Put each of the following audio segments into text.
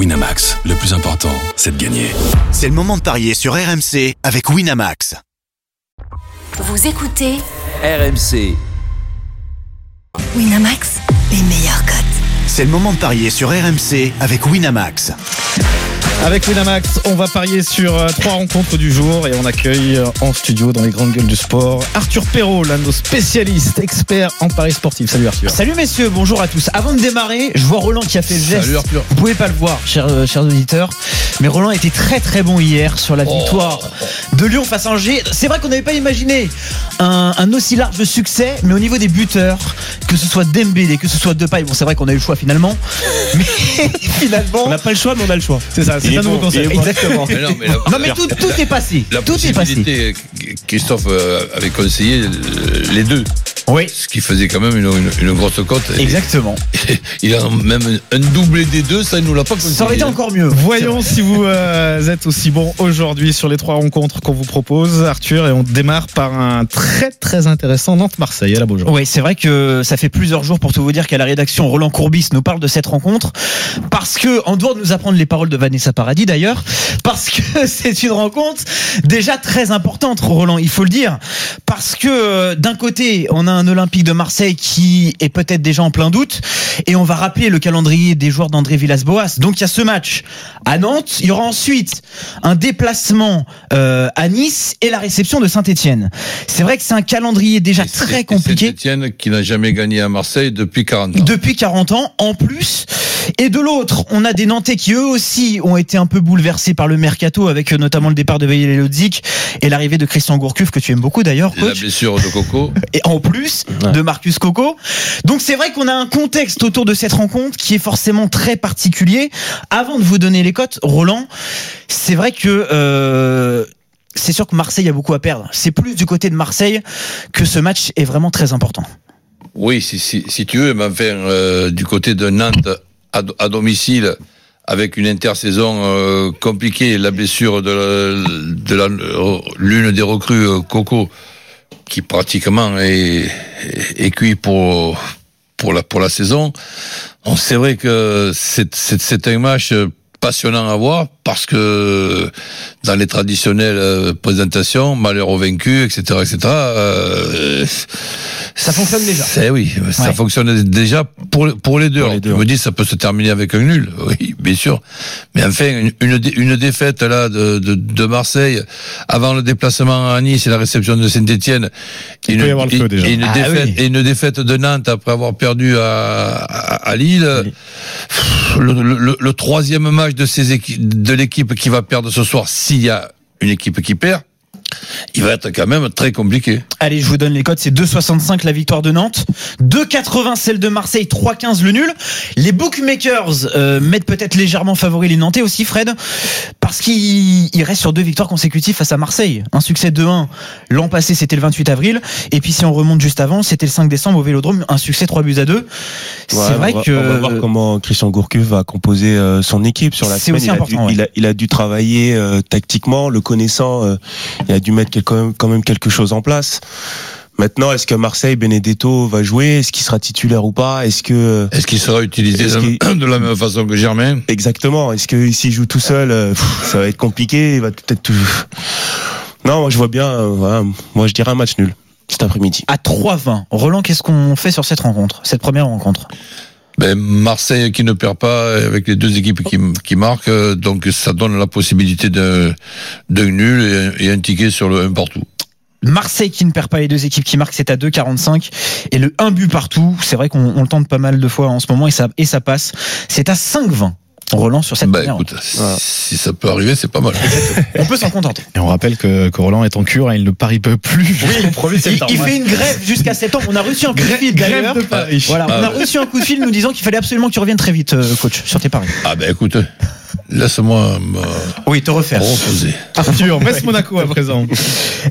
Winamax, le plus important, c'est de gagner. C'est le moment de parier sur RMC avec Winamax. Vous écoutez RMC. Winamax, les meilleurs cotes. C'est le moment de parier sur RMC avec Winamax. Avec Winamax, on va parier sur euh, trois rencontres du jour et on accueille euh, en studio dans les grandes gueules du sport Arthur Perrault, l'un de nos spécialistes, experts en paris sportif. Salut Arthur. Salut messieurs, bonjour à tous. Avant de démarrer, je vois Roland qui a fait le geste. Salut Arthur. Vous pouvez pas le voir, chers, euh, chers auditeurs, mais Roland était très très bon hier sur la victoire de Lyon face à Angers. C'est vrai qu'on n'avait pas imaginé un, un aussi large succès, mais au niveau des buteurs, que ce soit Dembélé, que ce soit Depay, bon c'est vrai qu'on a eu le choix finalement, mais finalement, On n'a pas le choix, mais on a le choix. C'est ça, c'est un nouveau concept. exactement. Mais non, mais la, Non mais tout, tout est passé, la tout est passé. possibilité, Christophe euh, avait conseillé euh, les deux, Oui, ce qui faisait quand même une, une- une grosse cote. Exactement. Il a même un doublé des deux, ça il nous l'a pas conseillé. Ça aurait été encore mieux. Voyons si vous euh, êtes aussi bon aujourd'hui sur les trois rencontres qu'on vous propose, Arthur, et on démarre par un très très intéressant Nantes-Marseille à la. Oui, c'est vrai que ça fait plusieurs jours pour tout vous dire qu'à la rédaction, Roland Courbis nous parle de cette rencontre parce que, en dehors de nous apprendre les paroles de Vanessa Paradis d'ailleurs, parce que c'est une rencontre déjà très importante, Roland, il faut le dire, parce que euh, d'un côté, on a un Olympique de Marseille qui est peut-être déjà en plein doute et on va rappeler le calendrier des joueurs d'André Villas-Boas. Donc il y a ce match à Nantes, il y aura ensuite un déplacement euh, à Nice et la réception de Saint-Etienne. C'est vrai que c'est un calendrier déjà très compliqué. Etienne qui n'a jamais gagné à Marseille depuis 40 ans. depuis 40 ans en plus. Et de l'autre, on a des Nantais qui eux aussi ont été un peu bouleversés par le mercato avec euh, notamment le départ de Veil Lodzik et l'arrivée de Christian Gourcuff que tu aimes beaucoup d'ailleurs la blessure de Coco. Et en plus de Marcus Coco. Donc c'est vrai qu'on a un contexte autour de cette rencontre qui est forcément très particulier. Avant de vous donner les cotes, Roland, c'est vrai que euh, c'est sûr que Marseille a beaucoup à perdre. C'est plus du côté de Marseille que ce match est vraiment très important. Oui, si, si, si tu veux, mais enfin, euh, du côté de Nantes à, do- à domicile, avec une intersaison euh, compliquée, la blessure de, la- de la- euh, l'une des recrues, euh, Coco, qui pratiquement est, est, cuit pour, pour, la, pour la saison. On c'est vrai que c'est un match passionnant à voir parce que dans les traditionnelles euh, présentations, malheur au vaincu, etc., etc., euh, Ça fonctionne déjà. c'est oui, ça fonctionne déjà pour pour les deux. Pour les Alors, deux, tu me dis ça peut se terminer avec un nul, oui, bien sûr. Mais enfin une une, une défaite là de, de de Marseille avant le déplacement à Nice et la réception de Saint-Étienne. Feu, déjà. Et une Ah, défaite oui. et une défaite de Nantes après avoir perdu à à, à Lille. Le, le- le- le troisième match de ces équipes de l'équipe qui va perdre ce soir s'il y a une équipe qui perd. Il va être quand même très compliqué. Allez, je vous donne les codes. C'est 2,65 la victoire de Nantes, 2,80 celle de Marseille, 3,15 le nul. Les bookmakers euh, mettent peut-être légèrement favoris les Nantais aussi, Fred, parce qu'ils ils restent sur deux victoires consécutives face à Marseille. Un succès 2-1 l'an passé, c'était le 28 avril. Et puis si on remonte juste avant, c'était le 5 décembre au Vélodrome, un succès 3 buts à 2. c'est vrai va, que on va voir comment Christian Gourcuff va composer euh, son équipe sur la C'est semaine. aussi il, a important, dû, ouais. il, a, il a dû travailler euh, tactiquement, le connaissant, euh, il a dû mettre quand même, quand même quelque chose en place. Maintenant, est-ce que Marseille, Benedetto va jouer? Est-ce qu'il sera titulaire ou pas? Est-ce que Est-ce qu'il sera utilisé de, de la même façon que Germain? Exactement Est-ce que s'il joue tout seul, euh, pff, ça va être compliqué? Il va peut-être tout. Non, moi je vois bien. euh, voilà, moi je dirais un match nul cet après-midi. À 3-20. Roland, qu'est-ce qu'on fait sur cette rencontre, cette première rencontre? Ben, Marseille qui ne perd pas avec les deux équipes qui, qui marquent, euh, donc ça donne la possibilité d'un nul et, un ticket sur le 1 partout. Marseille qui ne perd pas les deux équipes qui marquent, c'est à 2,45 et le 1 but partout. C'est vrai qu'on on le tente pas mal de fois en ce moment et ça, et ça passe. C'est à 5,20. On relance sur cette Bah écoute, si ça peut arriver, c'est pas mal. On peut s'en contenter. Et on rappelle que, que Roland est en cure et il ne parie peu plus jusqu'au 1er Il, septembre. il fait une grève jusqu'à septembre. On a reçu un coup de fil d'ailleurs. On Ah, a reçu un coup de fil nous disant qu'il fallait absolument que tu reviennes très vite, euh, coach, sur tes paris. Ah ben écoute, laisse-moi me Oui, te refaire. reposer. Arthur, Metz Monaco à présent.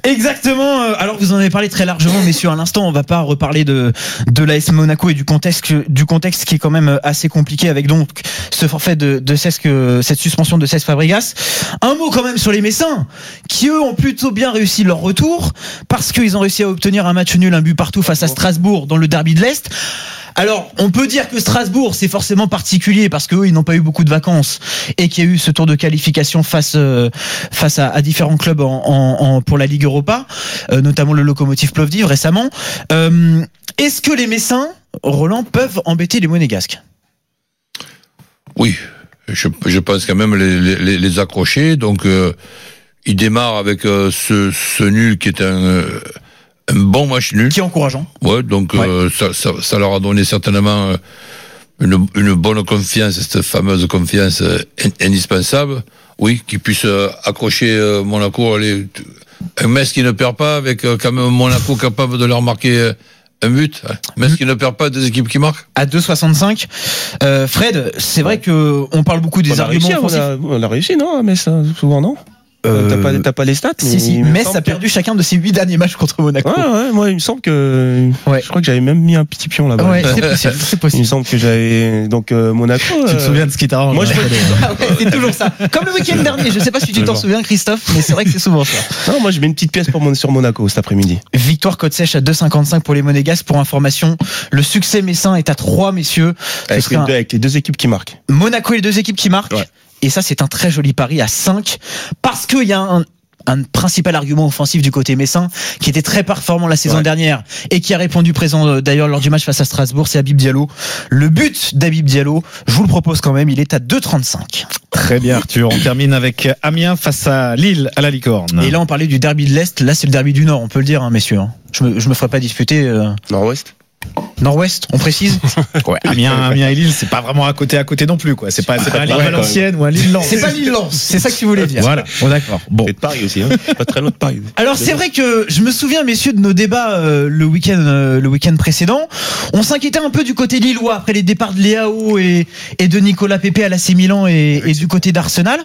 Exactement. euh, Alors vous en avez parlé très largement, messieurs. À l'instant, on va pas reparler de de l'AS Monaco et du contexte du contexte qui est quand même euh, assez compliqué avec donc ce forfait de de Cesc, euh, cette suspension de Cesc Fabregas. Un mot quand même sur les Messins qui eux ont plutôt bien réussi leur retour parce qu'ils ont réussi à obtenir un match nul, un but partout face à Strasbourg dans le derby de l'Est. Alors, on peut dire que Strasbourg, c'est forcément particulier parce qu'eux, ils n'ont pas eu beaucoup de vacances et qu'il y a eu ce tour de qualification face euh, face à, différents clubs pour la Ligue Europa, euh, notamment le Locomotive Plovdiv récemment. Euh, Est-ce que les Messins, Roland, peuvent embêter les Monégasques? Oui, je, pense quand même les, accrocher. Donc, ils démarrent avec ce, ce nul qui est un bon match nul. Qui est encourageant. Ouais, donc euh, ça, ça, ça leur a donné certainement euh, une, une bonne confiance, cette fameuse confiance euh, in- indispensable. Oui, qu'ils puissent euh, accrocher euh, Monaco. Allez, un Metz qui ne perd pas, avec euh, quand même Monaco capable de leur marquer euh, un but. hein. Metz qui ne perd pas, des équipes qui marquent. À 2,65. Euh, Fred, c'est vrai que on parle beaucoup des on a arguments réussi, on a, on a réussi, non, mais ça, souvent, non? Euh, T'as pas, t'as pas les stats mais Si, Metz a que- perdu chacun de ses huit derniers matchs contre Monaco. Ouais, ouais, moi, il me semble que. Ouais. Je crois que j'avais même mis un petit pion là-bas. Ouais, c'est possible, c'est Il me possible. semble que j'avais. Donc, euh, Monaco. Tu te euh, souviens de ce qui t'arrange moi, je hein, Ah ouais, c'est toujours ça. Comme le week-end dernier, je sais pas si tu t'en souviens, Christophe, mais c'est vrai que c'est souvent ça. Non, moi, je mets une petite pièce pour mon, sur Monaco cet après-midi. Victoire côte sèche à 2,55 pour les Monégasques. Pour information, le succès messin est à 3, messieurs. Ce Avec les, un- deux, avec les deux équipes qui marquent. Monaco et les deux équipes qui marquent. Et ça, c'est un très joli pari à 5. Parce qu'il y a un, un principal argument offensif du côté messin qui était très performant la saison Ouais. dernière et qui a répondu présent euh, d'ailleurs lors du match face à Strasbourg, c'est Habib Diallo. Le but d'Habib Diallo, je vous le propose quand même, il est à 2,35. Très bien, Arthur. On termine avec Amiens face à Lille à la licorne. Et là, on parlait du derby de l'Est. Là, c'est le derby du Nord, on peut le dire, hein, messieurs. hein. Je me, je me ferai pas disputer. euh, Nord-Ouest Nord-Ouest, on précise Ouais, Amiens, Amiens et Lille, c'est pas vraiment à côté à côté non plus, quoi. C'est pas, c'est pas Lille Valenciennes ou un Lille Lens. C'est pas Lille-Lens, c'est ça que tu voulais dire. Voilà. Bon, d'accord. Bon. Et de Paris aussi, hein. pas très loin de Paris. Alors c'est vrai que je me souviens messieurs de nos débats euh, le week-end euh, le week-end précédent. On s'inquiétait un peu du côté lillois après les départs de Léao et, et de Nicolas Pepe à l'AC Milan et, et du côté d'Arsenal.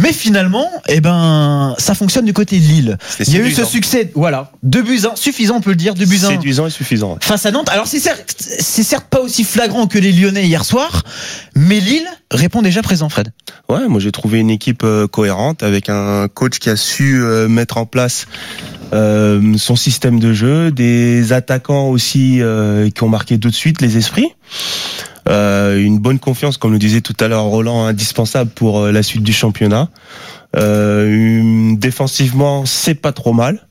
Mais finalement, eh ben ça fonctionne du côté de Lille. Il y a eu ce succès, voilà, deux buts un, suffisant on peut le dire, deux buts un Séduisant et suffisant. ouais. face à Nantes. Alors c'est certes, pas aussi flagrant que les Lyonnais hier soir, mais Lille répond déjà présent Fred. Ouais, moi j'ai trouvé une équipe euh, cohérente avec un coach qui a su euh, mettre en place euh, son système de jeu, des attaquants aussi qui ont marqué tout de suite les esprits. Une bonne confiance, comme le disait tout à l'heure Roland, indispensable pour la suite du championnat. Défensivement, c'est pas trop mal.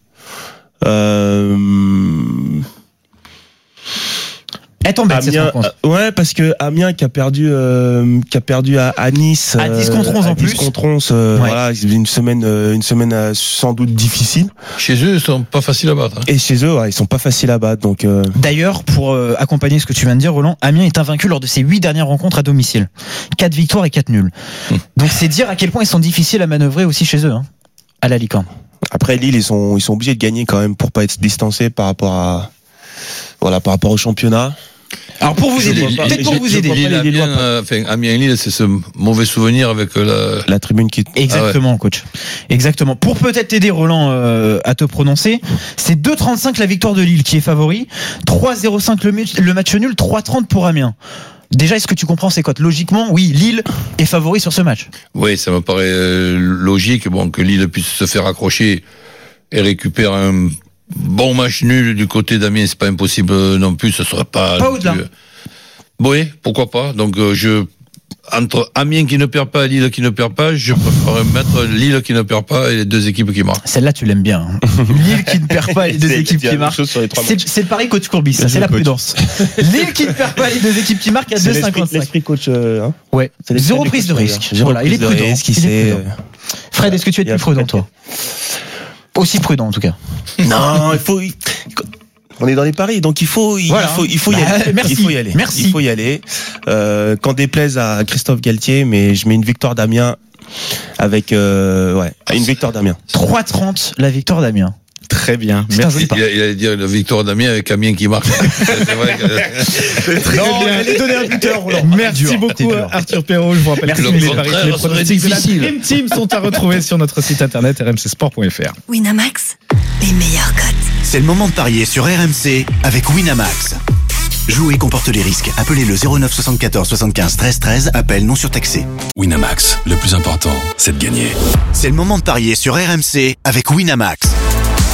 Elle t'embête cette Amiens, rencontre. euh, ouais, parce que Amiens qui a perdu, euh, qui a perdu à, à Nice, À 10 contre 11 à en 10 plus. contre 11, euh, Ouais. voilà, une semaine, euh, une semaine euh, sans doute difficile. Chez eux, ils sont pas faciles à battre. hein. Et chez eux, ouais, ils sont pas faciles à battre, donc euh, D'ailleurs, pour euh, accompagner ce que tu viens de dire, Roland, Amiens est invaincu lors de ses huit dernières rencontres à domicile. Quatre victoires et quatre nuls. Donc c'est dire à quel point ils sont difficiles à manœuvrer aussi chez eux, hein, à la licorne. après Lille, ils sont, ils sont obligés de gagner quand même pour pas être distancés par rapport à, voilà, par rapport au championnat. Alors pour vous aider, peut-être pour vous aider. euh, enfin, Amiens et Lille, c'est ce mauvais souvenir avec euh, la, La tribune qui, Exactement, coach. Exactement. Pour peut-être t'aider, Roland, euh, à te prononcer, c'est 2,35 la victoire de Lille qui est favori, 3,05 le, match- le match nul, 3,30 pour Amiens. Déjà, est-ce que tu comprends ces cotes Logiquement, oui, Lille est favori sur ce match. Oui, ça me paraît euh, logique bon, que Lille puisse se faire accrocher et récupérer un bon match nul du côté d'Amiens. C'est pas impossible euh, non plus. Ce sera pas. Pas au-delà. plus, euh, Oui, pourquoi pas. Donc euh, je entre Amiens qui ne perd pas et Lille qui ne perd pas, je préfère mettre Lille qui ne perd pas et les deux équipes qui marquent. Celle-là, tu l'aimes bien. hein. Lille qui ne perd pas et les deux équipes qui marquent. C'est le pari coach Courbis, ça, c'est la coach. prudence. Lille qui ne perd pas et les deux équipes qui marquent à C'est l'esprit 2,55. l'esprit coach, euh, hein. Ouais. Zéro prise de risque. Zéro Voilà, il est prise de prudent. risque, il Il est sait, prudent. Fred, est-ce que tu es plus prudent, toi? Aussi prudent, en tout cas. Non, il faut. On est dans les paris, donc il faut, il Voilà. faut, il faut y Bah, aller. merci. Il faut y aller. Merci. Il faut y aller. Euh, quand déplaise à Christophe Galtier, mais je mets une victoire d'Amiens avec, euh, ouais, une victoire d'Amiens. 3,30 la victoire d'Amiens. Très bien. Merci. Il, allait dire la victoire d'Amiens avec Amiens qui marque. C'est vrai que- Très bien. allez donner un buteur, Roland. Merci Dur, beaucoup dur. Arthur Perrault. Je vous rappelle Merci. que Le les paris, pronostics de la. Dream Team sont à retrouver sur notre site internet rmcsport.fr. Winamax, les meilleurs cotes. C'est le moment de parier sur RMC avec Winamax. Jouer comporte les risques. Appelez le 09 74 75 13 13. Appel non surtaxé. Winamax, le plus important, c'est de gagner. C'est le moment de parier sur RMC avec Winamax.